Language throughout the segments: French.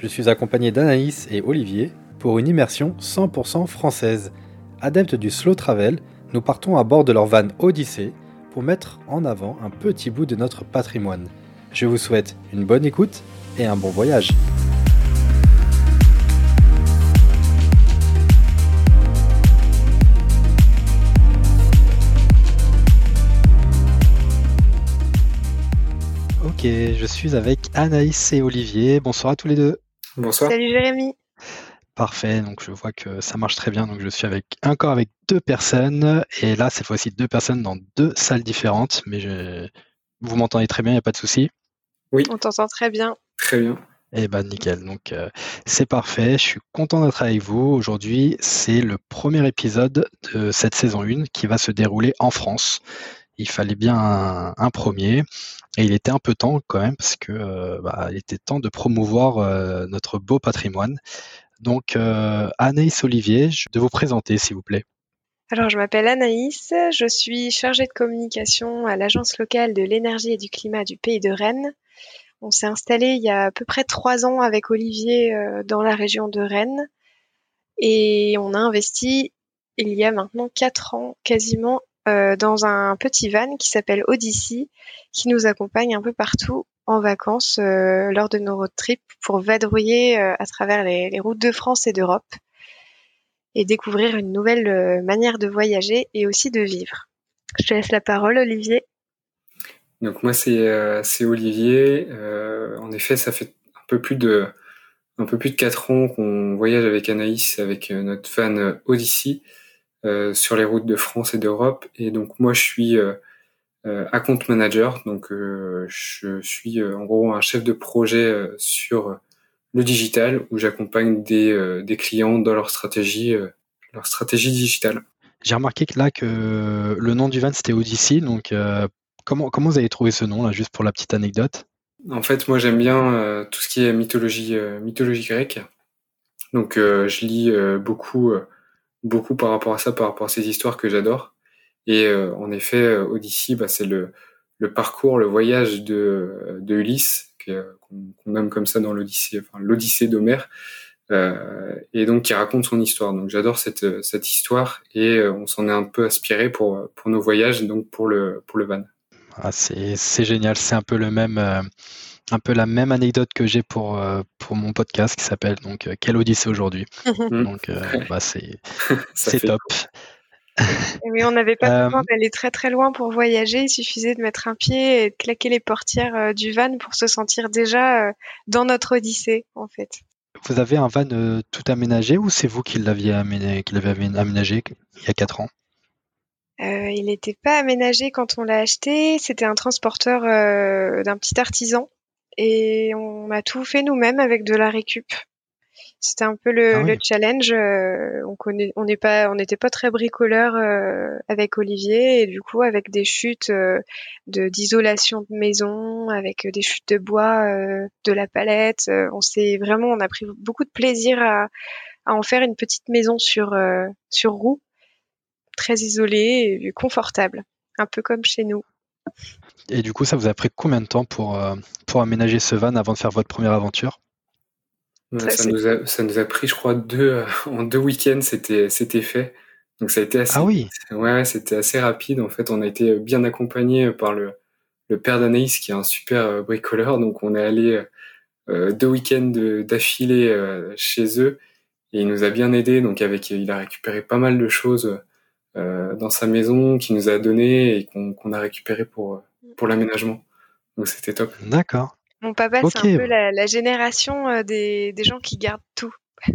Je suis accompagné d'Anaïs et Olivier pour une immersion 100% française. Adeptes du slow travel, nous partons à bord de leur van Odyssée pour mettre en avant un petit bout de notre patrimoine. Je vous souhaite une bonne écoute et un bon voyage. Ok, je suis avec Anaïs et Olivier. Bonsoir à tous les deux. Bonsoir. Salut Jérémy. Parfait, donc je vois que ça marche très bien. Donc je suis avec encore avec deux personnes et là cette fois-ci deux personnes dans deux salles différentes, mais je... vous m'entendez très bien, il n'y a pas de souci? Oui. On t'entend très bien. Très bien. Eh ben nickel, donc euh, c'est parfait. Je suis content d'être avec vous. Aujourd'hui, c'est le premier épisode de cette saison 1 qui va se dérouler en France. Il fallait bien un, premier. Et il était un peu temps quand même parce que euh, bah, il était temps de promouvoir euh, notre beau patrimoine. Donc euh, Anaïs Olivier, je- de vous présenter s'il vous plaît. Alors, je m'appelle Anaïs, je suis chargée de communication à l'Agence locale de l'énergie et du climat du pays de Rennes. On s'est installé il y a à peu près trois ans avec Olivier dans la région de Rennes et on a investi il y a maintenant quatre ans quasiment euh, dans un petit van qui s'appelle Odyssey qui nous accompagne un peu partout en vacances euh, lors de nos road trips pour vadrouiller euh, à travers les, routes de France et d'Europe et découvrir une nouvelle manière de voyager et aussi de vivre. Je te laisse la parole, Olivier. Donc moi c'est Olivier. En effet, ça fait un peu plus de un peu plus de quatre ans qu'on voyage avec Anaïs, avec notre fan Odyssey, sur les routes de France et d'Europe. Et donc moi je suis euh, euh, account manager. Donc euh, je suis euh, en gros un chef de projet euh, sur le digital où j'accompagne des euh, des clients dans leur stratégie euh, leur stratégie digitale. J'ai remarqué que là que le nom du van c'était Odyssey, donc euh, comment comment vous avez trouvé ce nom là, juste pour la petite anecdote? En fait, moi j'aime bien euh, tout ce qui est mythologie, euh, mythologie grecque. Donc euh, je lis euh, beaucoup, euh, beaucoup par rapport à ça, par rapport à ces histoires que j'adore. Et euh, en effet, euh, Odyssée, bah, c'est le, parcours, le voyage de, de Ulysse, euh, qu'on nomme comme ça dans l'Odyssée, enfin l'Odyssée d'Homère, euh, et donc qui raconte son histoire. Donc j'adore cette, cette histoire et euh, on s'en est un peu aspiré pour, nos voyages, donc pour le, pour le van. Ah, c'est génial, c'est un peu le même euh, un peu la même anecdote que j'ai pour euh, pour mon podcast qui s'appelle donc euh, Quelle Odyssée aujourd'hui. Mm. Donc euh, bah c'est top. Et oui, on n'avait pas besoin d'aller très très loin pour voyager. Il suffisait de mettre un pied et de claquer les portières euh, du van pour se sentir déjà euh, dans notre odyssée, en fait. Vous avez un van euh, tout aménagé ou c'est vous qui l'aviez aménagé, qui aménagé il y a quatre ans? Euh, il n'était pas aménagé quand on l'a acheté. C'était un transporteur euh, d'un petit artisan. Et on a tout fait nous-mêmes avec de la récup. C'était un peu le, Ah oui. le challenge. euh, on connaît, on n'est pas, on n'était pas très bricoleur euh, avec Olivier et du coup avec des chutes euh, de d'isolation de maison, avec des chutes de bois, euh, de la palette. euh, on s'est vraiment, on a pris beaucoup de plaisir à, à en faire une petite maison sur euh, sur roue, très isolée et confortable, un peu comme chez nous. Et du coup, ça vous a pris combien de temps pour euh, pour aménager ce van avant de faire votre première aventure? Ouais, Ça, nous a, ça nous a pris, je crois, deux, euh, en deux week-ends, c'était, c'était fait. Donc ça a été assez, Ah oui. ouais, c'était assez rapide. En fait, on a été bien accompagné par le, le père d'Anaïs, qui est un super euh, bricoleur. Donc on est allé euh, deux week-ends de- d'affilée euh, chez eux et il nous a bien aidé. Donc avec, il a récupéré pas mal de choses euh, dans sa maison qu'il nous a donné et qu'on a récupéré pour, pour l'aménagement. Donc c'était top. D'accord. Mon papa, c'est un peu la, la génération euh, des, des gens qui gardent tout.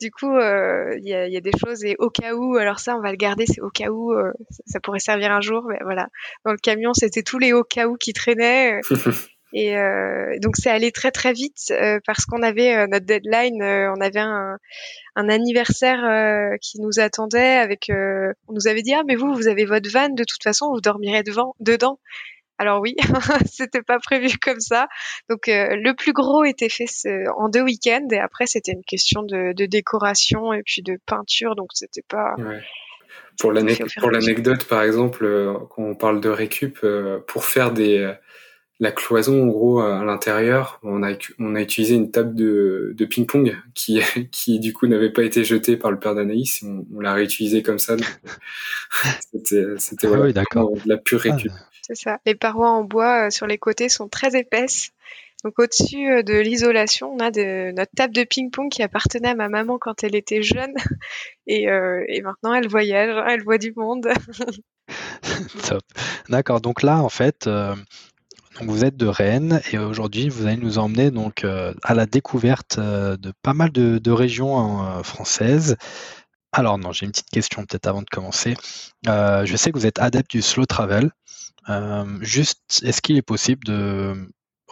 Du coup, euh, il y, a, il y a des choses et au cas où, alors ça, on va le garder, c'est au cas où, euh, ça, ça pourrait servir un jour, mais voilà. Dans le camion, c'était tous les au cas où qui traînaient. Et euh, donc c'est allé très très vite euh, parce qu'on avait euh, notre deadline, on avait un, un anniversaire qui nous attendait avec. on nous avait dit ah mais vous vous avez votre van de toute façon vous dormirez devant dedans. Alors oui, c'était pas prévu comme ça. Donc le plus gros était fait en deux week-ends et après c'était une question de, de, décoration et puis de peinture donc c'était pas. Ouais. Pour l'anecdote, par exemple, quand on parle de récup, pour faire des, la cloison, en gros, à l'intérieur, on a, on a utilisé une table de, de ping-pong qui, qui, du coup, n'avait pas été jetée par le père d'Anaïs. On, on l'a réutilisé comme ça. C'était, c'était ah de la pure récup. Ah. C'est ça. Les parois en bois euh, sur les côtés sont très épaisses. Donc au-dessus euh, de l'isolation, on a de, notre table de ping-pong qui appartenait à ma maman quand elle était jeune. Et, euh, et maintenant, elle voyage, elle voit du monde. Top. D'accord. Donc là, en fait, euh, vous êtes de Rennes et aujourd'hui vous allez nous emmener donc euh, à la découverte euh, de pas mal de, régions euh, françaises. Alors non, j'ai une petite question peut-être avant de commencer. je sais que vous êtes adepte du slow travel. juste, est-ce qu'il est possible de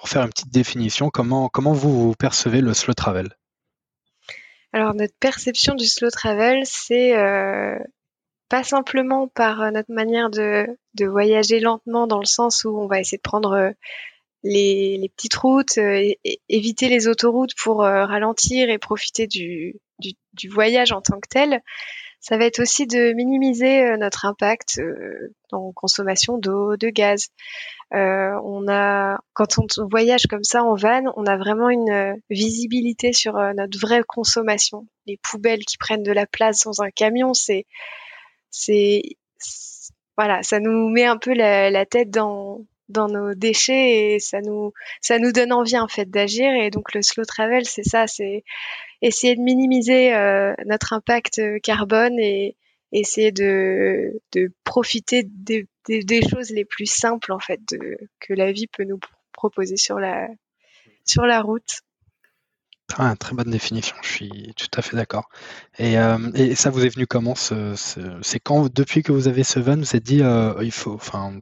faire une petite définition Comment comment vous percevez le slow travel? Alors notre perception du slow travel, c'est pas simplement par euh, notre manière de, de, voyager lentement dans le sens où on va essayer de prendre euh, les, les petites routes, euh, éviter les autoroutes pour ralentir et profiter du, du, du, voyage en tant que tel. Ça va être aussi de minimiser notre impact en consommation d'eau, de gaz. Euh, on a, quand on voyage comme ça en van, on a vraiment une visibilité sur notre vraie consommation. Les poubelles qui prennent de la place dans un camion, c'est c'est voilà, ça nous met un peu la, tête dans dans nos déchets et ça nous ça nous donne envie en fait d'agir. Et donc le slow travel c'est ça c'est essayer de minimiser euh, notre impact carbone et essayer de, de profiter des, des, choses les plus simples en fait de, que la vie peut nous proposer sur la sur la route ah, très bonne définition, je suis tout à fait d'accord. Et, euh, ça vous est venu comment C'est quand, depuis que vous avez ce van, vous vous êtes dit, euh, il faut, enfin,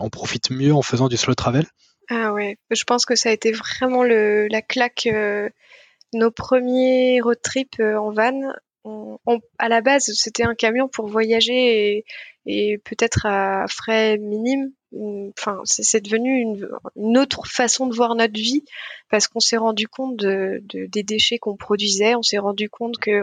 on profite mieux en faisant du slow travel? Ah ouais, je pense que ça a été vraiment la claque. Euh, nos premiers road trips en van, à la base, c'était un camion pour voyager et, et peut-être à frais minimes. Enfin c'est devenu une, autre façon de voir notre vie parce qu'on s'est rendu compte de, des déchets qu'on produisait. On s'est rendu compte que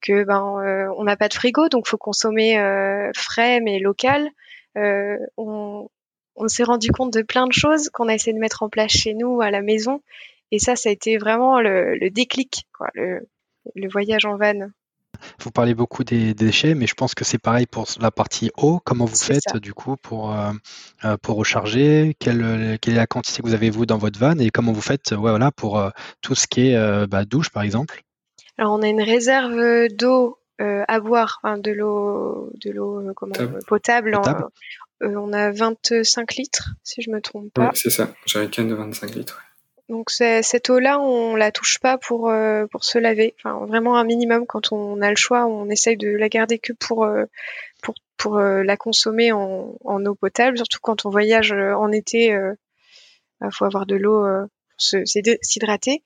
que ben euh, on n'a pas de frigo donc faut consommer euh, frais mais local. Euh, on, on s'est rendu compte de plein de choses qu'on a essayé de mettre en place chez nous à la maison. Et ça ça a été vraiment le, le déclic quoi le, le voyage en van vous parlez beaucoup des, déchets, mais je pense que c'est pareil pour la partie eau. Comment vous faites du coup pour, euh, euh, pour recharger? Quelle, quelle, est la quantité que vous avez vous dans votre van et comment vous faites voilà, pour euh, tout ce qui est bah, douche par exemple? Alors on a une réserve d'eau à boire, de l'eau de l'eau potable. on a 25 litres si je me trompe pas. c'est ça, j'ai un de 25 litres. Donc cette eau-là, on la touche pas pour euh, pour se laver. Enfin, vraiment un minimum quand on a le choix, on essaye de la garder que pour euh, pour pour euh, la consommer en, en, eau potable. Surtout quand on voyage en été, il bah, faut avoir de l'eau pour s'hydrater.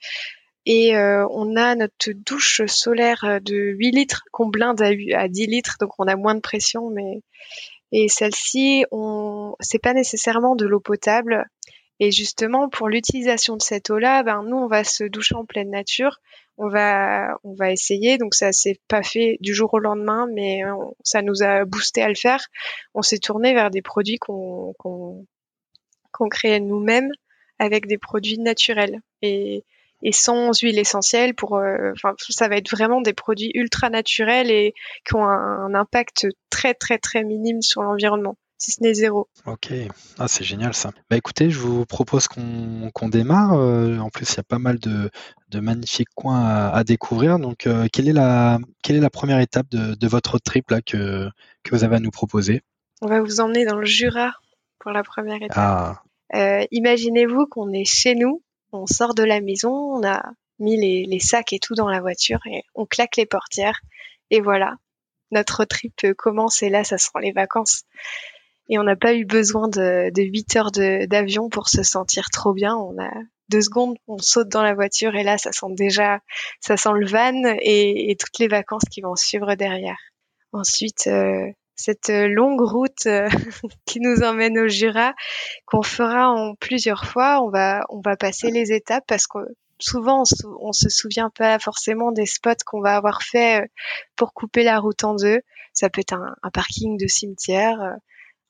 Et on a notre douche solaire de 8 litres qu'on blinde à, à 10 litres, donc on a moins de pression. Mais et celle-ci, on c'est pas nécessairement de l'eau potable. Et justement, pour l'utilisation de cette eau-là, ben, nous, on va se doucher en pleine nature. On va, on va essayer. Donc, ça s'est pas fait du jour au lendemain, mais ça nous a boosté à le faire. On s'est tourné vers des produits qu'on qu'on qu'on crée nous-mêmes avec des produits naturels et, sans huile essentielle. Pour, euh, ça va être vraiment des produits ultra naturels et qui ont un impact très très très minime sur l'environnement si ce n'est zéro. Ok, ah, c'est génial ça. Bah écoutez, je vous propose qu'on démarre. Euh, en plus, il y a pas mal de, magnifiques coins à, découvrir. Donc, euh, quelle, est la, quelle est la première étape de, votre trip là, que, que vous avez à nous proposer? On va vous emmener dans le Jura pour la première étape. Ah. Euh, imaginez-vous qu'on est chez nous, on sort de la maison, on a mis les, les sacs et tout dans la voiture et on claque les portières. Et voilà, notre trip commence et là, ça sera les vacances. Et on n'a pas eu besoin de, de 8 heures d'avion pour se sentir trop bien. On a deux secondes, on saute dans la voiture et là, ça sent déjà, ça sent le van et, et toutes les vacances qui vont suivre derrière. Ensuite, euh, cette longue route euh, qui nous emmène au Jura, qu'on fera en plusieurs fois, on va, on va passer les étapes parce que souvent on, se souvient pas forcément des spots qu'on va avoir fait euh, pour couper la route en deux. Ça peut être un, parking de cimetière,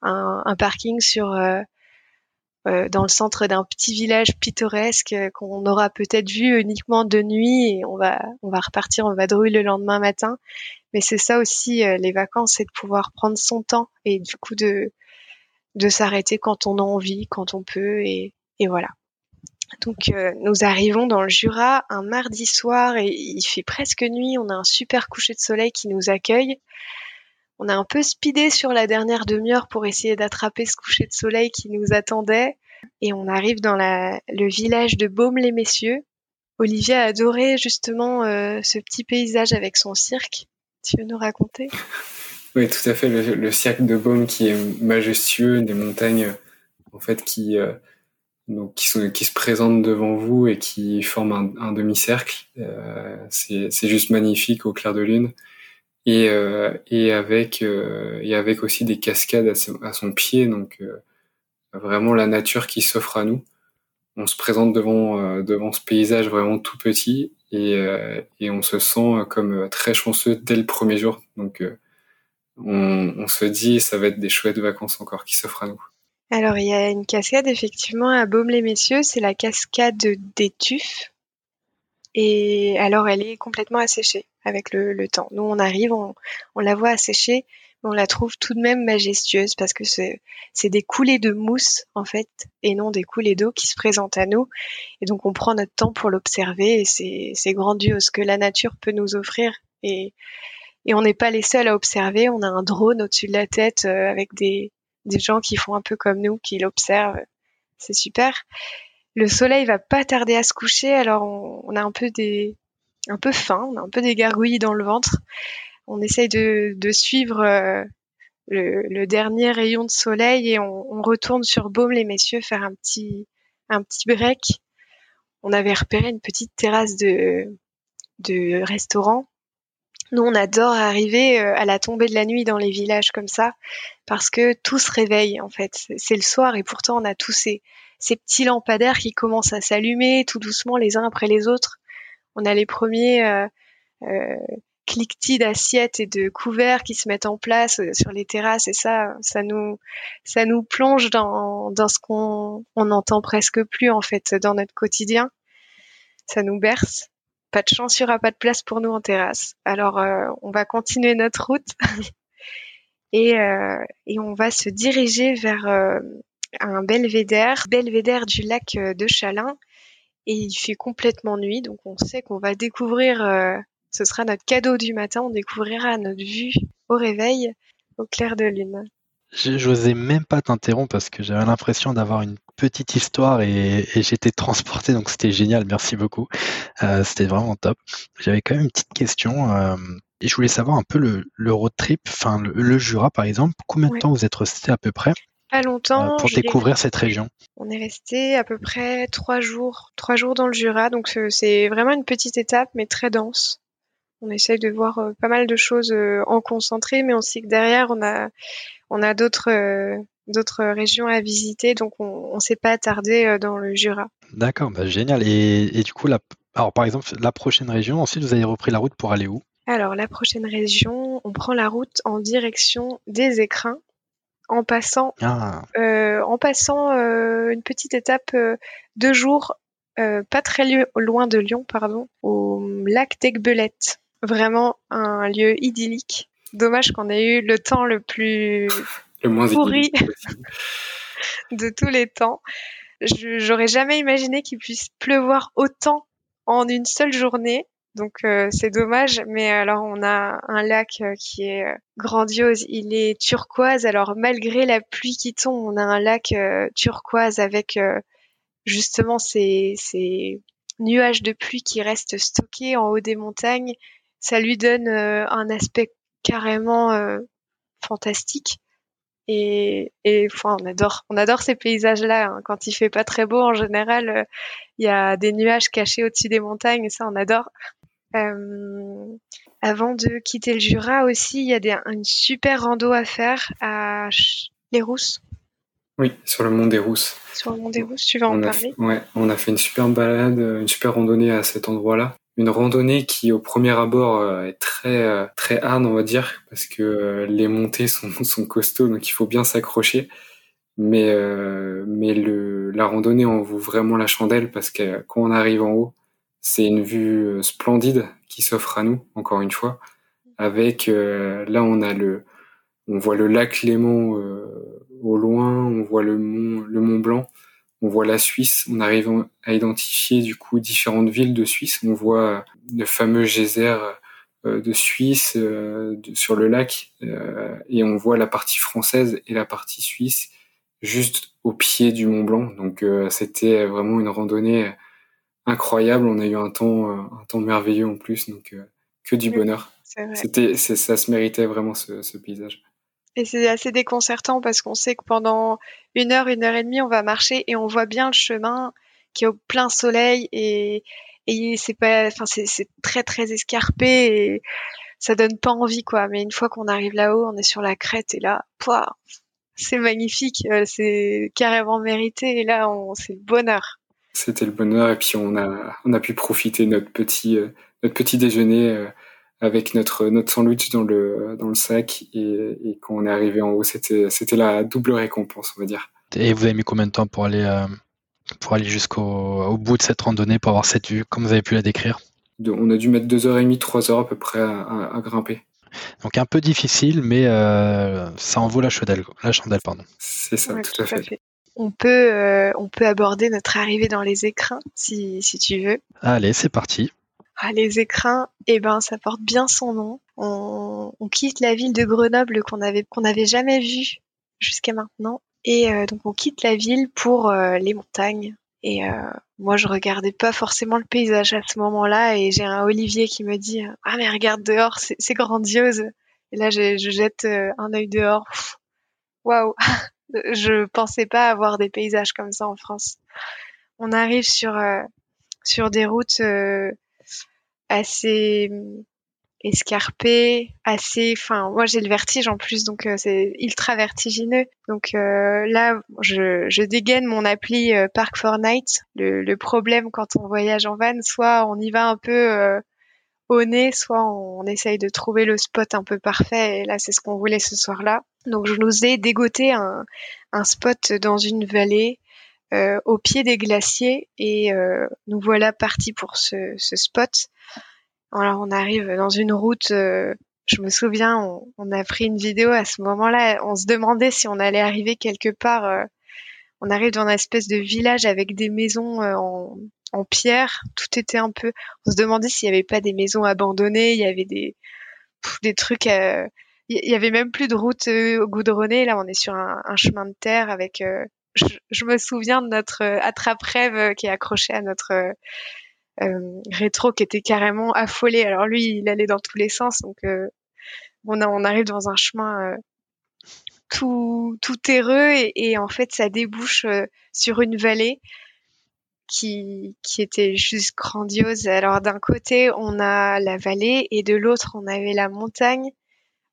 un, parking sur euh, dans le centre d'un petit village pittoresque euh, qu'on aura peut-être vu uniquement de nuit et on va on va repartir en vadrouille le lendemain matin. Mais c'est ça aussi euh, les vacances, c'est de pouvoir prendre son temps et du coup de de s'arrêter quand on a envie, quand on peut et, et voilà. Donc nous arrivons dans le Jura un mardi soir et il fait presque nuit. On a un super coucher de soleil qui nous accueille. On a un peu speedé sur la dernière demi-heure pour essayer d'attraper ce coucher de soleil qui nous attendait. Et on arrive dans le village de Baume-les-Messieurs. Olivier a adoré justement euh, ce petit paysage avec son cirque. Tu veux nous raconter? Oui, tout à fait. Le, cirque de Baume qui est majestueux, des montagnes en fait qui euh, se présentent devant vous et qui forment un, demi-cercle. Euh, c'est juste magnifique au clair de lune et, euh, et avec euh, et avec aussi des cascades à, son, pied donc euh, vraiment la nature qui s'offre à nous. On se présente devant devant ce paysage vraiment tout petit et, et on se sent comme très chanceux dès le premier jour. Donc on, on se dit ça va être des chouettes vacances encore qui s'offrent à nous. Alors il y a une cascade effectivement à Baume-les-Messieurs c'est la cascade des Tuffes et alors elle est complètement asséchée avec le, temps. Nous, on arrive, on, la voit assécher, mais on la trouve tout de même majestueuse parce que c'est des coulées de mousse en fait et non des coulées d'eau qui se présentent à nous. Et donc on prend notre temps pour l'observer et c'est grandiose que la nature peut nous offrir. Et, et on n'est pas les seuls à observer. On a un drone au-dessus de la tête euh, avec des, des gens qui font un peu comme nous, qui l'observent. C'est super. Le soleil va pas tarder à se coucher, alors on a un peu des, un peu faim, on a un peu des gargouilles dans le ventre. On essaye de, suivre euh, le, dernier rayon de soleil et on, retourne sur Baume les messieurs faire un petit un petit break. On avait repéré une petite terrasse de de restaurant. Nous, on adore arriver euh, à la tombée de la nuit dans les villages comme ça parce que tout se réveille en fait. C'est le soir et pourtant on a tous ces, ces petits lampadaires qui commencent à s'allumer tout doucement les uns après les autres on a les premiers euh, euh, cliquetis d'assiettes et de couverts qui se mettent en place euh, sur les terrasses et ça, ça nous, ça nous plonge dans, dans ce qu'on on n'entend presque plus en fait dans notre quotidien. Ça nous berce. Pas de chance, il n'y aura pas de place pour nous en terrasse. Alors, euh, on va continuer notre route et, euh, et on va se diriger vers un belvédère, belvédère du lac de Chalin, et il fait complètement nuit, donc on sait qu'on va découvrir, euh, ce sera notre cadeau du matin, on découvrira notre vue au réveil au clair de lune. J'osais même pas t'interrompre parce que j'avais l'impression d'avoir une petite histoire et, j'étais transporté, donc c'était génial, merci beaucoup. Euh, c'était vraiment top. J'avais quand même une petite question. Euh, et je voulais savoir un peu le, road trip, enfin le, Jura par exemple, combien de temps vous êtes resté à peu près? Pas longtemps. Euh, pour découvrir cette région. On est resté à peu près trois jours, trois jours dans le Jura, donc euh, c'est vraiment une petite étape, mais très dense. On essaye de voir euh, pas mal de choses en concentré, mais on sait que derrière on a, on a d'autres, d'autres régions à visiter, donc on, ne s'est pas attardé dans le Jura. D'accord, bah génial. Et, et, du coup, la, alors par exemple, la prochaine région, ensuite vous avez repris la route pour aller où? Alors, la prochaine région, on prend la route en direction des écrins en passant, ah. euh, en passant euh, une petite étape euh, de jours, pas très loin de Lyon, pardon, au lac d'Aigbelette. Vraiment un lieu idyllique. Dommage qu'on ait eu le temps le plus pourri de tous les temps. J'aurais jamais imaginé qu'il puisse pleuvoir autant en une seule journée. Donc euh, c'est dommage, mais alors on a un lac euh, qui est euh, grandiose, il est turquoise. Alors malgré la pluie qui tombe, on a un lac turquoise avec justement ces, nuages de pluie qui restent stockés en haut des montagnes. Ça lui donne un aspect carrément fantastique. Et, et enfin, on adore, on adore ces paysages-là. Hein. Quand il fait pas très beau, en général, il y a des nuages cachés au-dessus des montagnes, et ça, on adore. Euh, avant de quitter le Jura aussi, il y a des, une super rando à faire à les Rousses. Oui, sur le mont des Rousses. Sur le mont des Rousses, tu vas en parler Ouais, on a fait une super balade, une super randonnée à cet endroit-là une randonnée qui au premier abord euh, est très euh, très hard on va dire parce que les montées sont, sont costauds donc il faut bien s'accrocher mais mais le la randonnée en vaut vraiment la chandelle parce que quand on arrive en haut c'est une vue splendide qui s'offre à nous encore une fois avec là on a le on voit le lac Léman au loin on voit le mont le Mont Blanc on voit la Suisse, on arrive à identifier du coup différentes villes de Suisse. On voit le fameux geyser euh, de Suisse euh, sur le lac euh, et on voit la partie française et la partie suisse juste au pied du Mont Blanc. Donc c'était vraiment une randonnée incroyable. On a eu un temps un temps merveilleux en plus, donc que du bonheur. C'était ça se méritait vraiment ce paysage. Et c'est assez déconcertant parce qu'on sait que pendant une heure, une heure et demie, on va marcher et on voit bien le chemin qui est au plein soleil et, et c'est pas, enfin c'est très très escarpé et ça donne pas envie quoi. Mais une fois qu'on arrive là-haut, on est sur la crête et là, c'est magnifique, euh, c'est carrément mérité et là, on, c'est le bonheur. C'était le bonheur et puis on a on a pu profiter de notre petit euh, notre petit déjeuner euh, avec notre notre sandwich dans le dans le sac et, et quand on est arrivé en haut, c'était c'était la double récompense, on va dire. Et vous avez mis combien de temps pour aller euh, pour aller jusqu'au au bout de cette randonnée pour avoir cette vue? Comme vous avez pu la décrire? On a dû mettre deux heures et demie, trois heures à peu près à, à, grimper. Donc un peu difficile, mais euh, ça en vaut la chandelle, la chandelle pardon. C'est ça, tout, à fait. On peut, euh, on peut aborder notre arrivée dans les écrins si, si tu veux. Allez, c'est parti. Ah, les écrins, eh ben, ça porte bien son nom. On, quitte la ville de Grenoble qu'on avait qu'on n'avait jamais vue jusqu'à maintenant, et euh, donc on quitte la ville pour euh, les montagnes. Et euh, moi, je regardais pas forcément le paysage à ce moment-là, et j'ai un Olivier qui me dit ah mais regarde dehors, c'est grandiose. Et là, je, je jette un œil dehors. Waouh, je pensais pas avoir des paysages comme ça en France. On arrive sur sur des routes assez hum, escarpé, assez. Enfin, moi j'ai le vertige en plus, donc euh, c'est ultra vertigineux. Donc euh, là, je, je, dégaine mon appli euh, Park Night. Le, le, problème quand on voyage en van, soit on y va un peu au nez, soit on, essaye de trouver le spot un peu parfait. Et là, c'est ce qu'on voulait ce soir-là. Donc je nous ai dégoté un, spot dans une vallée. au pied des glaciers et nous voilà partis pour ce, spot alors on arrive dans une route. Euh, je me souviens, on, a pris une vidéo à ce moment-là. On se demandait si on allait arriver quelque part. Euh, on arrive dans une espèce de village avec des maisons euh, en, en, pierre. Tout était un peu. On se demandait s'il n'y avait pas des maisons abandonnées. Il y avait des trucs. il y avait même plus de route goudronnée. Là, on est sur un, chemin de terre avec. Je, je, me souviens de notre attrape-rêve qui est accroché à notre euh, rétro qui était carrément affolé. Alors lui, il allait dans tous les sens, donc euh, on, arrive dans un chemin euh, tout terreux et, en fait ça débouche sur une vallée qui, qui était juste grandiose. Alors d'un côté on a la vallée et de l'autre on avait la montagne,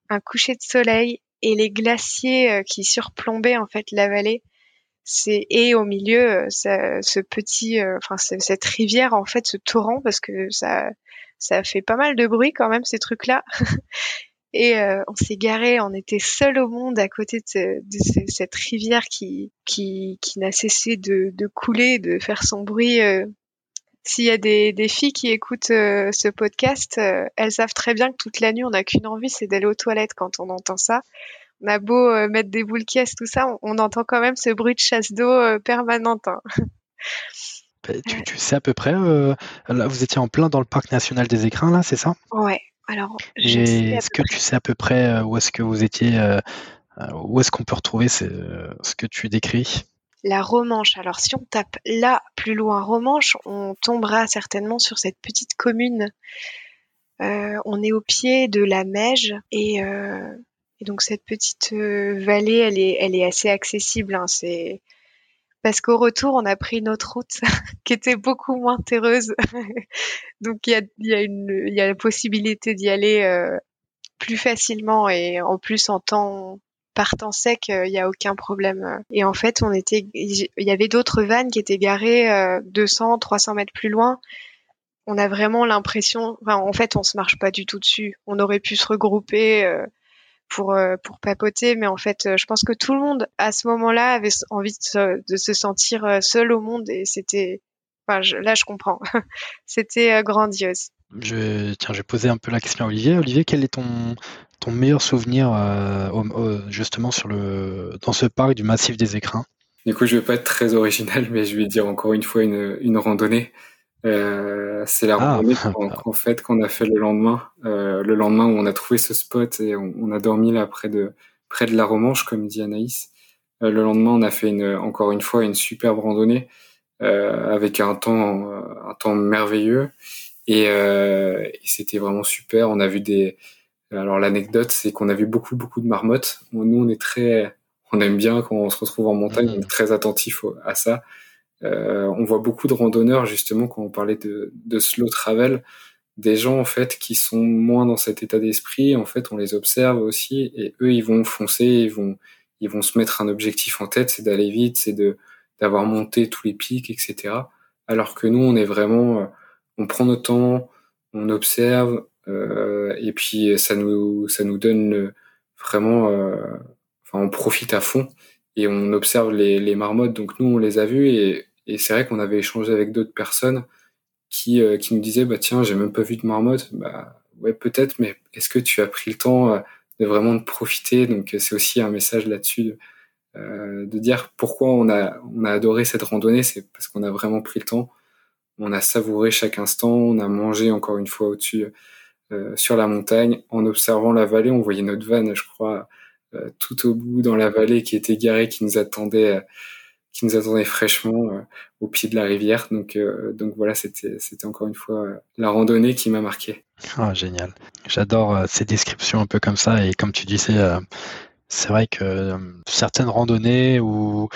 un coucher de soleil et les glaciers qui surplombaient en fait la vallée c'est et au milieu euh, ce petit euh, enfin cette rivière en fait ce torrent parce que ça ça fait pas mal de bruit quand même ces trucs là et euh, on s'est garé on était seul au monde à côté de, cette rivière qui qui, qui n'a cessé de, de couler de faire son bruit s'il y a des, des filles qui écoutent ce podcast, elles savent très bien que toute la nuit, on n'a qu'une envie, c'est d'aller aux toilettes quand on entend ça on a beau euh, mettre des boules caisses, tout ça, on, entend quand même ce bruit de chasse d'eau euh, permanente. Hein. Bah, tu, sais à peu près, euh, là, vous étiez en plein dans le parc national des écrins, là, c'est ça? Ouais. Alors, est-ce que tu sais à peu près où est-ce que vous étiez, où est-ce qu'on peut retrouver ce, ce que tu décris? La Romanche. Alors si on tape là plus loin Romanche, on tombera certainement sur cette petite commune. on est au pied de la Meige et Et donc cette petite vallée, elle est, elle est assez accessible. Hein. C'est parce qu'au retour, on a pris une autre route qui était beaucoup moins terreuse. donc il y a, y, a y a la possibilité d'y aller plus facilement et en plus en temps partant sec, il n'y a aucun problème. Et en fait, on était, il y avait d'autres vannes qui étaient garées 200, 300 mètres plus loin on a vraiment l'impression, enfin, en fait, on se marche pas du tout dessus. On aurait pu se regrouper euh, pour euh, pour papoter, mais en fait, euh, je pense que tout le monde à ce moment-là avait envie de se, sentir seul au monde et c'était, enfin, là, je comprends. c'était grandiose. Je tiens, je vais poser un peu la question à Olivier. Olivier, quel est ton ton meilleur souvenir justement sur le dans ce parc du massif des écrins? Du coup, je vais pas être très original, mais je vais dire encore une fois une, une randonnée. Euh, c'est la ah. randonnée qu'en fait qu'on a fait le lendemain, euh, le lendemain où on a trouvé ce spot et on, a dormi là près de près de la Romanche, comme dit Anaïs. Euh, le lendemain, on a fait une, encore une fois une superbe randonnée euh, avec un temps un temps merveilleux et, et c'était vraiment super. On a vu des alors l'anecdote, c'est qu'on a vu beaucoup beaucoup de marmottes. Nous, on est très on aime bien quand on se retrouve en montagne, mmh. on est très attentif à ça. Euh, on voit beaucoup de randonneurs justement quand on parlait de, de, slow travel, des gens en fait qui sont moins dans cet état d'esprit. En fait, on les observe aussi et eux ils vont foncer, ils vont ils vont se mettre un objectif en tête, c'est d'aller vite, c'est de d'avoir monté tous les pics, etc. Alors que nous, on est vraiment, euh, on prend notre temps, on observe euh, et puis ça nous ça nous donne vraiment, euh, enfin on profite à fond et on observe les, les marmottes. Donc nous, on les a vus et et c'est vrai qu'on avait échangé avec d'autres personnes qui, euh, qui nous disaient, bah tiens, j'ai même pas vu de marmotte. Bah ouais, peut-être, mais est-ce que tu as pris le temps euh, de vraiment de profiter? Donc c'est aussi un message là-dessus euh, de dire pourquoi on a, on a adoré cette randonnée, c'est parce qu'on a vraiment pris le temps. On a savouré chaque instant, on a mangé encore une fois au-dessus euh, sur la montagne. En observant la vallée, on voyait notre van, je crois, euh, tout au bout dans la vallée qui était garée, qui nous attendait qui nous attendait fraîchement euh, au pied de la rivière. Donc, euh, donc voilà, c'était, encore une fois euh, la randonnée qui m'a marqué. Ah, génial. J'adore ces descriptions un peu comme ça. Et comme tu disais, c'est vrai que certaines randonnées où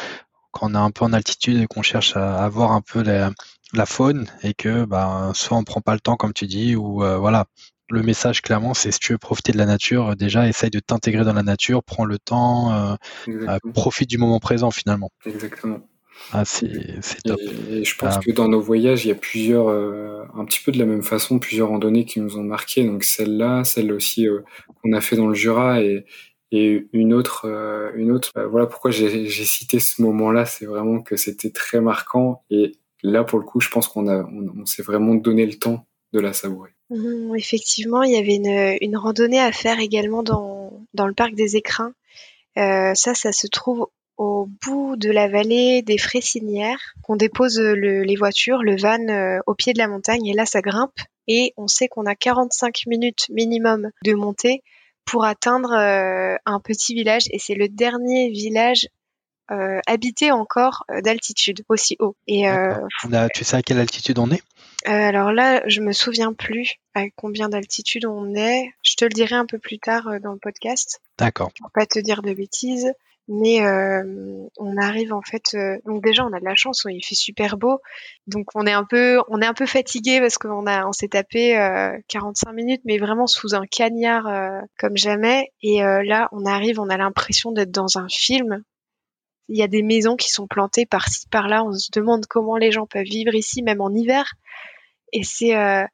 quand on est un peu en altitude et qu'on cherche à, voir un peu la, faune et que bah, soit on prend pas le temps comme tu dis ou voilà le message clairement, c'est si tu veux profiter de la nature, euh, déjà essaye de t'intégrer dans la nature, prends le temps, euh, euh, profite du moment présent finalement. Exactement. Ah, c'est top. Et, je pense que dans nos voyages, il y a plusieurs, un petit peu de la même façon, plusieurs randonnées qui nous ont marqué. Donc celle-là, celle aussi qu'on a fait dans le Jura et, et une autre, une autre. voilà pourquoi j'ai cité ce moment-là, c'est vraiment que c'était très marquant. Et là, pour le coup, je pense qu'on a, on s'est vraiment donné le temps de la savourer. Mhm, effectivement, il y avait une, randonnée à faire également dans, dans le parc des Écrins. Euh, ça, ça se trouve au bout de la vallée des Fressinières. On dépose le, les voitures, le van euh, au pied de la montagne et là, ça grimpe. Et on sait qu'on a 45 minutes minimum de montée pour atteindre euh, un petit village. Et c'est le dernier village euh, habité encore euh, d'altitude, aussi haut. Et euh, tu sais à quelle altitude on est? Alors là, je me souviens plus à combien d'altitude on est. Je te le dirai un peu plus tard dans le podcast. D'accord. Pour pas te dire de bêtises. Mais on arrive en fait. donc déjà, on a de la chance. Il fait super beau. Donc on est un peu, on est un peu fatigué parce qu'on a, on s'est tapé 45 minutes, mais vraiment sous un cagnard comme jamais. Et là, on arrive, on a l'impression d'être dans un film il y a des maisons qui sont plantées par-ci par-là. On se demande comment les gens peuvent vivre ici, même en hiver. Et c'est euh,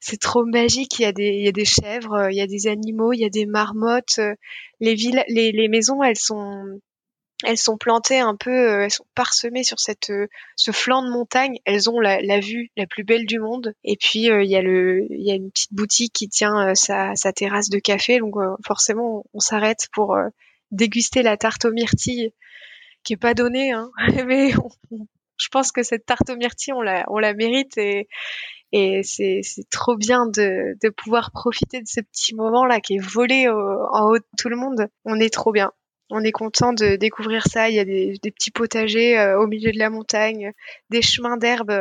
c'est trop magique. Il y a des il y a des chèvres, euh, il y a des animaux, il y a des marmottes. Euh, les villes, les, les maisons, elles sont elles sont plantées un peu, elles sont parsemées sur cette ce flanc de montagne. Elles ont la, la vue la plus belle du monde. Et puis il y a le il y a une petite boutique qui tient sa, sa terrasse de café. Donc forcément on, s'arrête pour déguster la tarte aux myrtilles qui est pas donné, hein. mais je pense que cette tarte aux myrtilles, on la, on la mérite et, et c'est, c'est trop bien de, de pouvoir profiter de ce petit moment-là qui est volé en haut de tout le monde. On est trop bien. On est content de découvrir ça. Il y a des, des petits potagers euh, au milieu de la montagne, des chemins d'herbe.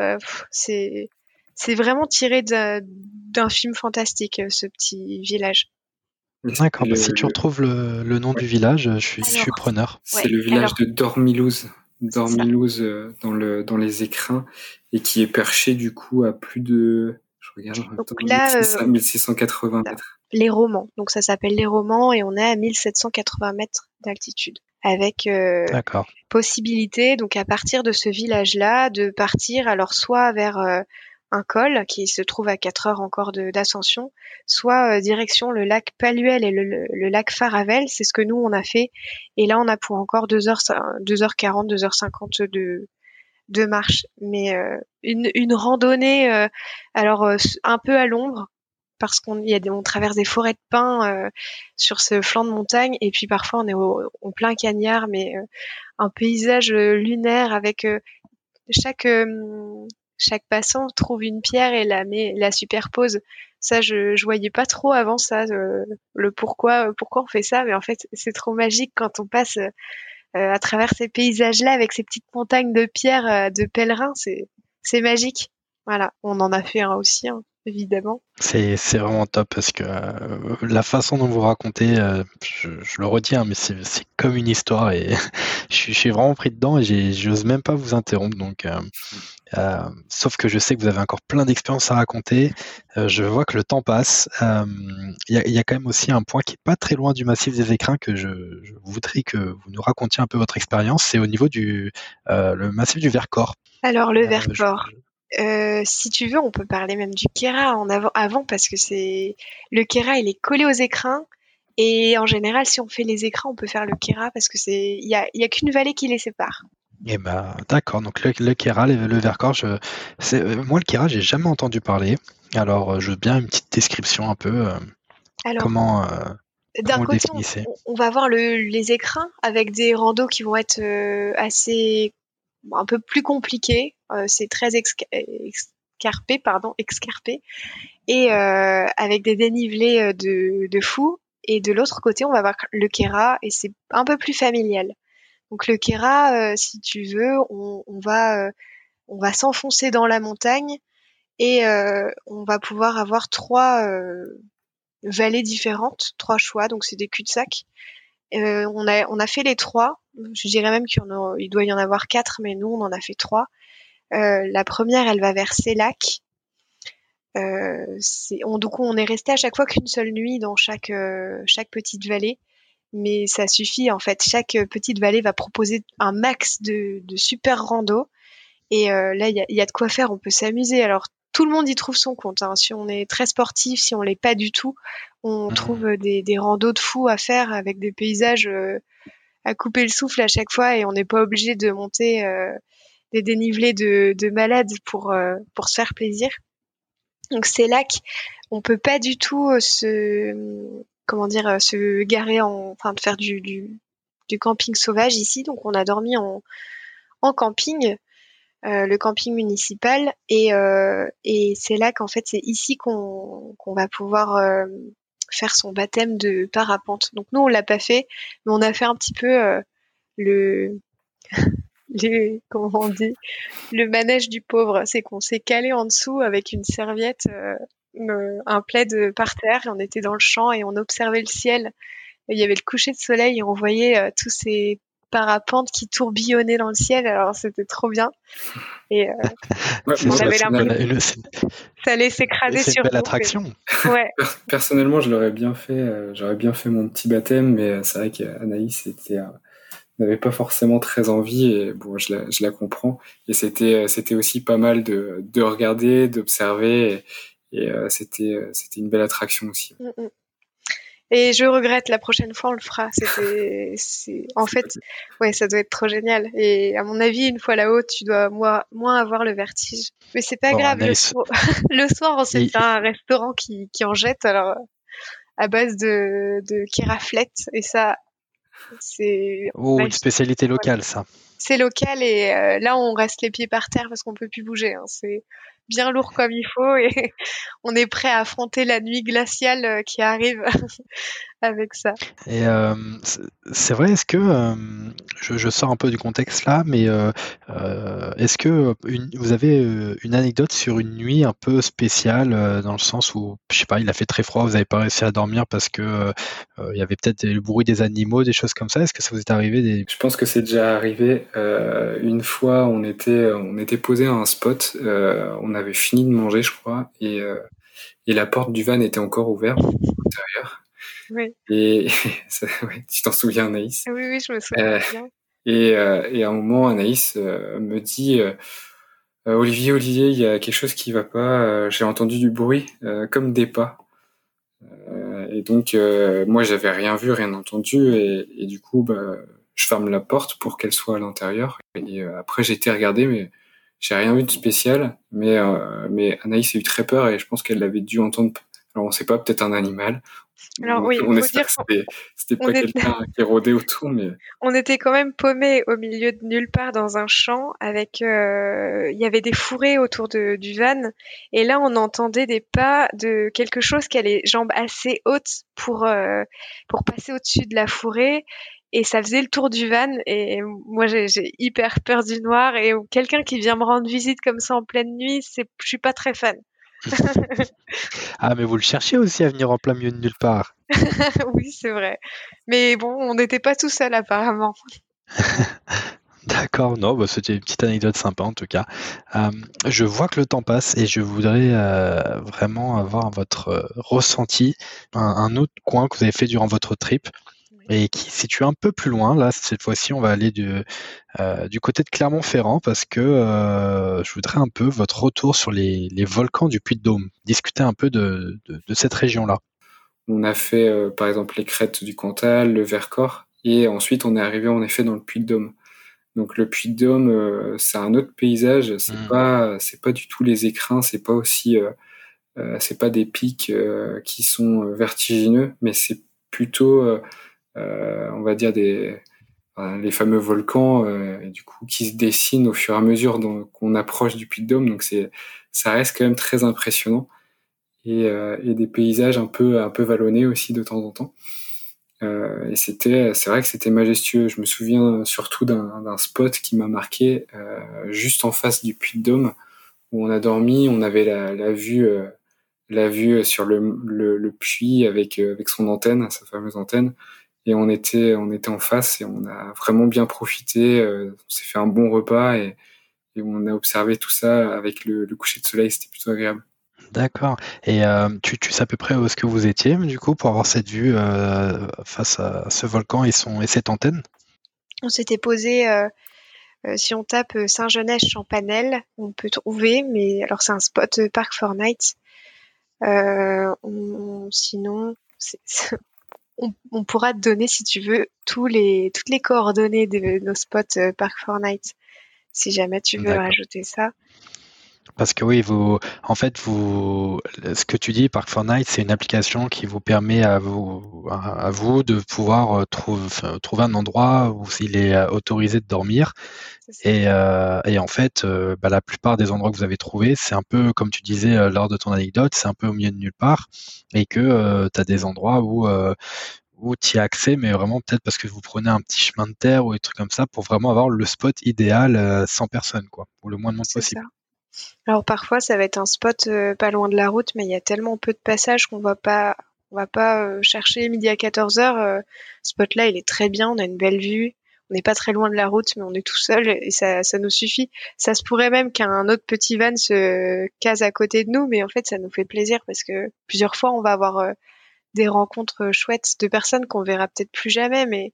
c'est, c'est vraiment tiré d'un film fantastique, ce petit village. D'accord, bah, si tu retrouves le, nom du village, je suis, je suis preneur. C'est le village de Dormilouz, Dormilouz dans, le, dans les écrins, et qui est perché du coup à plus de, je regarde, Donc là, 1680 mètres. Les romans, donc ça s'appelle les romans, et on est à 1780 mètres d'altitude avec euh, possibilité, donc à partir de ce village-là, de partir alors soit vers euh, un col qui se trouve à 4 heures encore d'ascension, soit euh, direction le lac Paluel et le, lac Faravel, c'est ce que nous on a fait. Et là on a pour encore 2h, 2h40, 2h50 de, de marche. Mais une, une randonnée, alors un peu à l'ombre, parce qu'on y a on traverse des forêts de pins euh, sur ce flanc de montagne et puis parfois on est au, plein cagnard mais euh, un paysage euh, lunaire avec chaque chaque passant trouve une pierre et la met la superpose. Ça je, je voyais pas trop avant ça le pourquoi pourquoi on fait ça mais en fait c'est trop magique quand on passe à travers ces paysages là avec ces petites montagnes de pierres de pèlerins c'est c'est magique. Voilà on en a fait un aussi hein évidemment. C'est, vraiment top parce que euh, la façon dont vous racontez, euh, je, le hein, mais c'est, comme une histoire et je, suis, vraiment pris dedans et j'ose même pas vous interrompre. Donc, euh, sauf que je sais que vous avez encore plein d'expériences à raconter. je vois que le temps passe. Il y, a, quand même aussi un point qui est pas très loin du massif des écrins que je, voudrais que vous nous racontiez un peu votre expérience. C'est au niveau du le massif du Vercors. Alors le Vercors. Euh, si tu veux, on peut parler même du Kera en avant, avant parce que c'est le Kera, il est collé aux écrins. Et en général, si on fait les écrins, on peut faire le Kera parce que c'est il y a, y a qu'une vallée qui les sépare. Eh ben, d'accord. Donc le, le Kera, le, le Vercors, je, euh, moi le Kera, j'ai jamais entendu parler. Alors, euh, je veux bien une petite description un peu. Alors, comment d'un côté, on, va voir le, les écrins avec des randos qui vont être assez un peu plus compliqués, c'est très escarpé, pardon, escarpé, et euh, avec des dénivelés euh, de, de fou. Et de l'autre côté, on va voir le Kera, et c'est un peu plus familial. Donc le Kera, si tu veux, on, on va on va s'enfoncer dans la montagne et on va pouvoir avoir trois vallées différentes, trois choix. Donc c'est des cul-de-sac. on a on a fait les trois. Je dirais même qu'il doit y en avoir quatre, mais nous on en a fait trois. Euh, la première, elle va vers Célac. Euh, on, donc on est resté à chaque fois qu'une seule nuit dans chaque, euh, chaque petite vallée mais ça suffit en fait. Chaque petite vallée va proposer un max de, de super rando. Et là, il y a, de quoi faire, on peut s'amuser. Alors, tout le monde y trouve son compte. Hein. Si on est très sportif, si on l'est pas du tout, on mmh. trouve des, des randos de fous à faire avec des paysages à couper le souffle à chaque fois et on n'est pas obligé de monter des dénivelés de, de malades pour, euh, pour se faire plaisir. Donc c'est là qu'on peut pas du tout euh, se comment dire euh, se garer en enfin de faire du, camping sauvage ici. Donc on a dormi en, camping. le camping municipal et, et c'est là qu'en fait c'est ici qu'on qu'on va pouvoir faire son baptême de parapente. Donc nous on l'a pas fait, mais on a fait un petit peu le comment on dit, le manège du pauvre. C'est qu'on s'est calé en dessous avec une serviette, euh, un plaid par terre, et on était dans le champ et on observait le ciel. il y avait le coucher de soleil et on voyait euh, tous ces parapentes qui tourbillonnaient dans le ciel. Alors c'était trop bien. Et euh, on avait l'impression ça allait s'écraser sur une belle attraction. Ouais. Personnellement, je l'aurais bien fait. J'aurais bien fait mon petit baptême, mais c'est vrai qu'Anaïs était n'avait pas forcément très envie et bon je la, je la comprends. Et c'était c'était aussi pas mal de, de regarder d'observer et, et euh, c'était euh, c'était une belle attraction aussi. Mm, mm. et je regrette la prochaine fois on le fera. C'était c'est en fait ouais ça doit être trop génial. Et à mon avis une fois là-haut tu dois moins moins avoir le vertige. Mais c'est pas grave le, soir, le soir on s'est fait un restaurant qui qui en jette. Alors à base de de qui raflette et ça c'est oh, une spécialité locale, ça. C'est local et euh, là, on reste les pieds par terre parce qu'on peut plus bouger. Hein. C'est bien lourd comme il faut et on est prêt à affronter la nuit glaciale qui arrive avec ça. Et euh, c'est vrai, est-ce que euh, je, sors un peu du contexte là, mais euh, est-ce que vous avez une anecdote sur une nuit un peu spéciale dans le sens où je sais pas, il a fait très froid, vous n'avez pas réussi à dormir parce que il y avait peut-être le bruit des animaux, des choses comme ça? Est-ce que ça vous est arrivé des... Je pense que c'est déjà arrivé. Une fois, on était on était posé à un spot, on avait fini de manger, je crois, et et la porte du van était encore ouverte. Oui. Et tu t'en souviens, Anaïs? Oui, oui, je me souviens. Euh, et, euh, et, à un moment, Anaïs euh, me dit Olivier, Olivier, il y a quelque chose qui va pas. J'ai entendu du bruit, comme des pas. et donc, moi, j'avais rien vu, rien entendu, et, et du coup, bah, je ferme la porte pour qu'elle soit à l'intérieur. Et après, j'ai été regarder, mais j'ai rien vu de spécial. Mais, mais Anaïs a eu très peur, et je pense qu'elle avait dû entendre. Alors, on sait pas, peut-être un animal, alors oui, on espère que c'était pas quelqu'un qui rôdait autour, mais on était quand même paumé au milieu de nulle part dans un champ avec, euh, il y avait des fourrés autour de, du van, et là on entendait des pas de quelque chose qui a les jambes assez hautes pour euh, pour passer au-dessus de la fourrée, et ça faisait le tour du van, et moi j'ai hyper peur du noir, et quelqu'un qui vient me rendre visite comme ça en pleine nuit, c'est, je suis pas très fan. ah, mais vous le cherchez aussi à venir en plein milieu de nulle part. oui, c'est vrai. Mais bon, on n'était pas tout seul apparemment. D'accord, non, bah, c'était une petite anecdote sympa en tout cas. Euh, je vois que le temps passe et je voudrais euh, vraiment avoir votre euh, ressenti, un, autre coin que vous avez fait durant votre trip et qui se situe un peu plus loin. Là, cette fois-ci, on va aller du, euh, du côté de Clermont-Ferrand parce que euh, je voudrais un peu votre retour sur les, les volcans du Puy-de-Dôme, discuter un peu de, de, de cette région-là. On a fait euh, par exemple les crêtes du Cantal, le Vercors, et ensuite on est arrivé en effet dans le Puy-de-Dôme. Donc le Puy-de-Dôme, c'est un autre paysage. C'est mmh. pas, c'est pas du tout les écrins. C'est pas aussi, c'est pas des pics qui sont vertigineux, mais c'est plutôt on va dire des les fameux volcans euh, du coup qui se dessinent au fur et à mesure qu'on approche du Puy de Dôme. Donc c'est ça reste quand même très impressionnant. Et, euh, et, des paysages un peu un peu vallonnés aussi de temps en temps. Euh, et c'était c'est vrai que c'était majestueux. Je me souviens surtout d'un spot qui m'a marqué euh, juste en face du Puy de Dôme où on a dormi on avait la, la vue la vue sur le, le, le puits avec avec son antenne sa fameuse antenne et on était on était en face et on a vraiment bien profité. Euh, on s'est fait un bon repas et, et, on a observé tout ça avec le, le coucher de soleil. C'était plutôt agréable. D'accord. Et euh, tu, tu sais à peu près où est-ce que vous étiez du coup pour avoir cette vue euh, face à ce volcan et son et cette antenne? On s'était posé. Euh, euh, si on tape Saint-Genès-Champanel, on peut trouver, mais alors c'est un spot Park for Night. On, sinon, on, pourra te donner, si tu veux, tous les, toutes les coordonnées de nos spots euh, Park Fortnite, si jamais tu veux rajouter ça. Parce que oui, vous, en fait, vous, ce que tu dis, Park Fortnite, c'est une application qui vous permet à vous, à, vous de pouvoir euh, trouver, trouver un endroit où il est euh, autorisé de dormir. Et, euh, et, en fait, bah, la plupart des endroits que vous avez trouvés, c'est un peu, comme tu disais lors de ton anecdote, c'est un peu au milieu de nulle part. Et que tu as des endroits où, où tu y as accès, mais vraiment peut-être parce que vous prenez un petit chemin de terre ou des trucs comme ça pour vraiment avoir le spot idéal sans personne, quoi, ou le moins de monde possible. Alors parfois ça va être un spot euh, pas loin de la route, mais il y a tellement peu de passages qu'on va pas on va pas euh, chercher midi à 14 heures. Euh, ce spot là il est très bien, on a une belle vue, on n'est pas très loin de la route, mais on est tout seul et ça, ça nous suffit. Ça se pourrait même qu'un autre petit van se case à côté de nous, mais en fait ça nous fait plaisir parce que plusieurs fois on va avoir des rencontres chouettes de personnes qu'on verra peut-être plus jamais, mais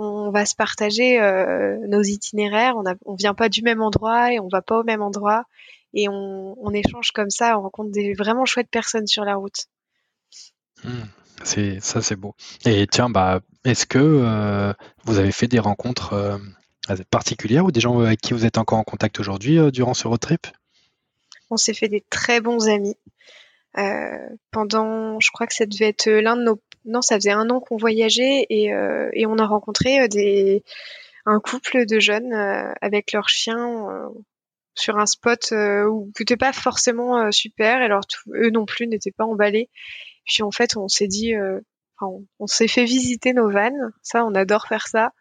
on va se partager euh, nos itinéraires. On, ne vient pas du même endroit et on va pas au même endroit et on, échange comme ça. On rencontre des vraiment chouettes personnes sur la route. Hmm, c'est ça, c'est beau. Et tiens, bah, est-ce que euh, vous avez fait des rencontres euh, particulières ou des gens avec qui vous êtes encore en contact aujourd'hui durant ce road trip? On s'est fait des très bons amis. Pendant, je crois que ça devait être l'un de nos non, ça faisait un an qu'on voyageait et, euh, et on a rencontré euh, des, un couple de jeunes euh, avec leur chien. sur un spot où qui n'était pas forcément super. Et alors eux non plus n'étaient pas emballés. Puis en fait, on s'est dit, on, on s'est fait visiter nos vannes. Ça, on adore faire ça.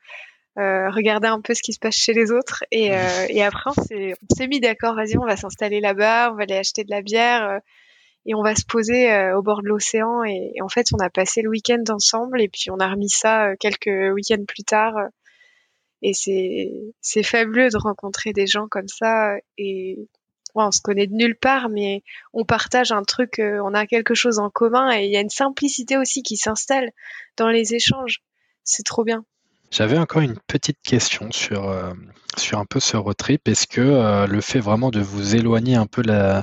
Euh, regarder un peu ce qui se passe chez les autres. Et, euh, et après, on s'est mis d'accord, vas-y, on va s'installer là-bas, on va aller acheter de la bière euh, et on va se poser au bord de l'océan. Et, en fait, on a passé le week-end ensemble et puis on a remis ça quelques week-ends plus tard. et c'est fabuleux de rencontrer des gens comme ça. Et on se connaît de nulle part, mais on partage un truc, on a quelque chose en commun et il y a une simplicité aussi qui s'installe dans les échanges. C'est trop bien. J'avais encore une petite question sur, euh, sur un peu ce road trip. Est-ce que euh, le fait vraiment de vous éloigner un peu euh,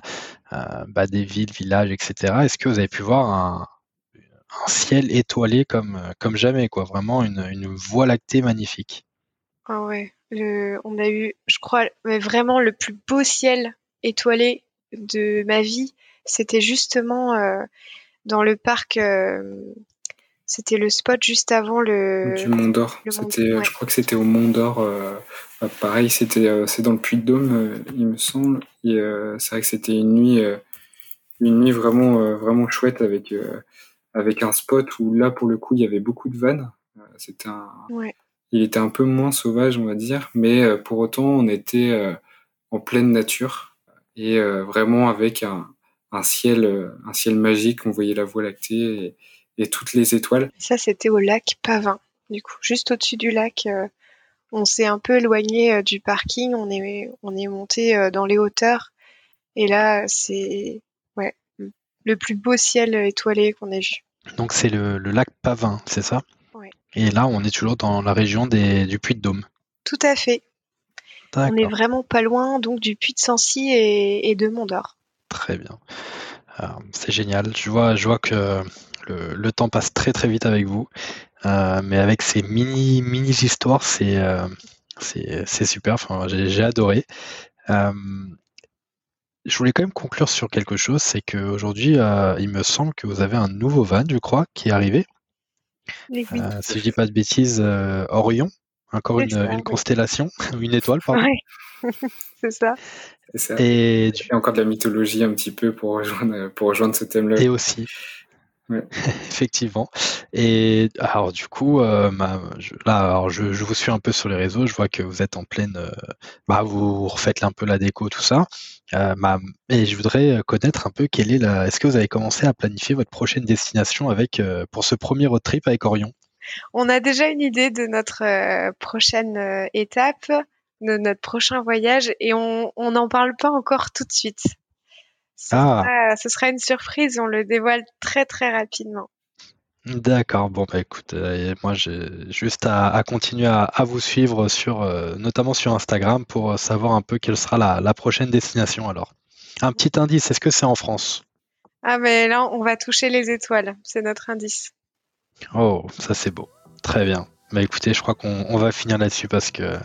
bah, des villes, villages, etc., est-ce que vous avez pu voir un, ciel étoilé comme, comme jamais, quoi, vraiment une, une voie lactée magnifique Ah ouais, on a eu, je crois, vraiment le plus beau ciel étoilé de ma vie. C'était justement dans le parc c'était le spot juste avant le. Du Mont d'Or. C'était, je crois que c'était au Mont d'Or. Euh, bah, pareil, c'était, euh, c'est dans le Puy-de-Dôme, euh, il me semble. Et c'est vrai que c'était une nuit, une nuit vraiment, vraiment chouette avec, avec un spot où là, pour le coup, il y avait beaucoup de vannes. c'était un. Il était un peu moins sauvage, on va dire, mais pour autant, on était en pleine nature et vraiment avec un, un ciel, un ciel magique. On voyait la Voie lactée. Et, et toutes les étoiles. Ça, c'était au lac Pavin, du coup, juste au-dessus du lac. Euh, on s'est un peu éloigné euh, du parking, on est, on est monté euh, dans les hauteurs. Et là, c'est ouais, le plus beau ciel étoilé qu'on ait vu. Donc, c'est le, lac Pavin, c'est ça? Oui. Et là, on est toujours dans la région des, du Puy-de-Dôme. Tout à fait. On est vraiment pas loin donc du Puy de Sancy et, et de Mont-d'Or. Très bien. c'est génial. Je vois, je vois que le, temps passe très très vite avec vous. Euh, mais avec ces mini mini histoires, c'est euh, c'est super. Enfin, j'ai adoré. Euh, je voulais quand même conclure sur quelque chose, c'est qu'aujourd'hui, il me semble que vous avez un nouveau van, je crois, qui est arrivé. si je dis pas de bêtises, Orion, encore une, constellation, une étoile, pardon. c'est ça. Et tu fais encore de la mythologie un petit peu pour rejoindre, pour rejoindre ce thème-là. Et aussi. Effectivement. Et alors du coup, euh, je, là, alors je, vous suis un peu sur les réseaux, je vois que vous êtes en pleine, euh, bah, vous refaites un peu la déco, tout ça. Euh, et je voudrais connaître un peu quelle est la. Est-ce que vous avez commencé à planifier votre prochaine destination avec pour ce premier road trip avec Orion? On a déjà une idée de notre prochaine étape, de notre prochain voyage, et on n'en parle pas encore tout de suite. Ah. ce sera une surprise, on le dévoile très très rapidement. D'accord, bon bah écoute, euh, moi j'ai juste à, continuer à, vous suivre sur, euh, notamment sur Instagram pour euh, savoir un peu quelle sera la, prochaine destination alors. Un petit indice, est-ce que c'est en France? Ah mais là on va toucher les étoiles, c'est notre indice. Oh, ça c'est beau, très bien. Bah écoutez, je crois qu'on va finir là-dessus parce que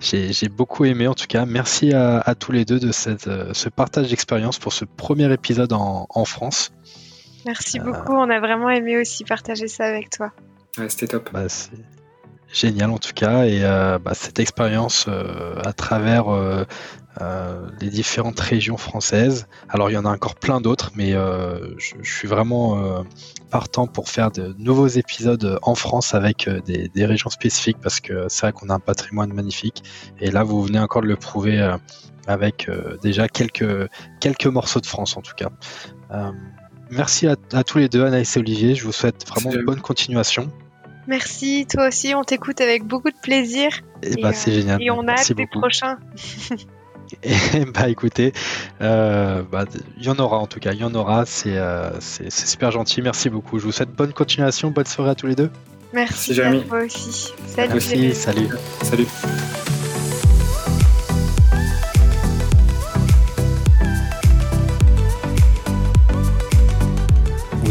j'ai beaucoup aimé en tout cas. Merci à, tous les deux de cette, euh, ce partage d'expérience pour ce premier épisode en, France. Merci beaucoup, on a vraiment aimé aussi partager ça avec toi. Ouais, c'était top. Bah, génial en tout cas. Et euh, bah, cette expérience euh, à travers euh, les différentes régions françaises. Alors il y en a encore plein d'autres, mais je, suis vraiment partant pour faire de nouveaux épisodes en France avec des, des régions spécifiques parce que c'est vrai qu'on a un patrimoine magnifique. Et là, vous venez encore de le prouver avec déjà quelques, quelques morceaux de France en tout cas. merci à, à, tous les deux, Anaïs et Olivier. Je vous souhaite vraiment une bonne continuation. Merci, toi aussi, on t'écoute avec beaucoup de plaisir. Eh et, bah, c'est euh, génial. Et on a hâte des prochains. Et bah écoutez, euh, bah, il y en aura en tout cas, il y en aura, euh, c'est super gentil, merci beaucoup. Je vous souhaite bonne continuation, bonne soirée à tous les deux. Merci, à toi aussi. Salut. Merci, salut. Salut.